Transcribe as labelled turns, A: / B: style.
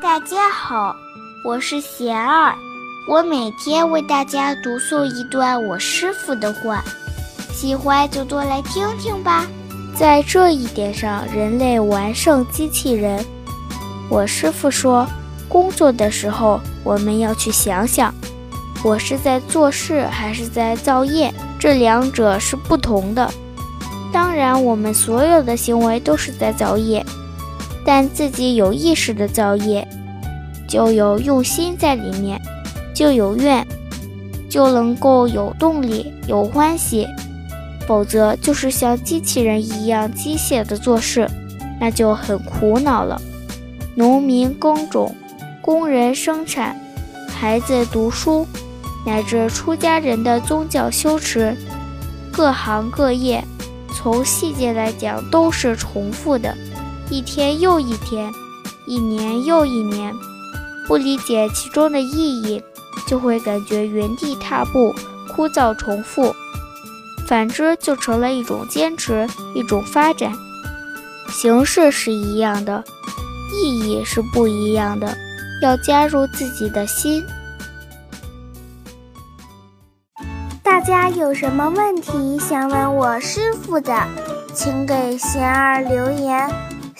A: 大家好，我是贤儿，我每天为大家读诵一段我师傅的话，喜欢就多来听听吧。在这一点上，人类完胜机器人。我师傅说，工作的时候我们要去想想，我是在做事还是在造业，这两者是不同的。当然，我们所有的行为都是在造业。但自己有意识的造业，就有用心在里面，就有愿，就能够有动力、有欢喜；否则就是像机器人一样机械的做事，那就很苦恼了。农民耕种，工人生产，孩子读书，乃至出家人的宗教修持，各行各业，从细节来讲都是重复的。一天又一天，一年又一年，不理解其中的意义，就会感觉原地踏步、枯燥重复；反之，就成了一种坚持、一种发展。形式是一样的，意义是不一样的，要加入自己的心。
B: 大家有什么问题想问我师傅的，请给贤儿留言。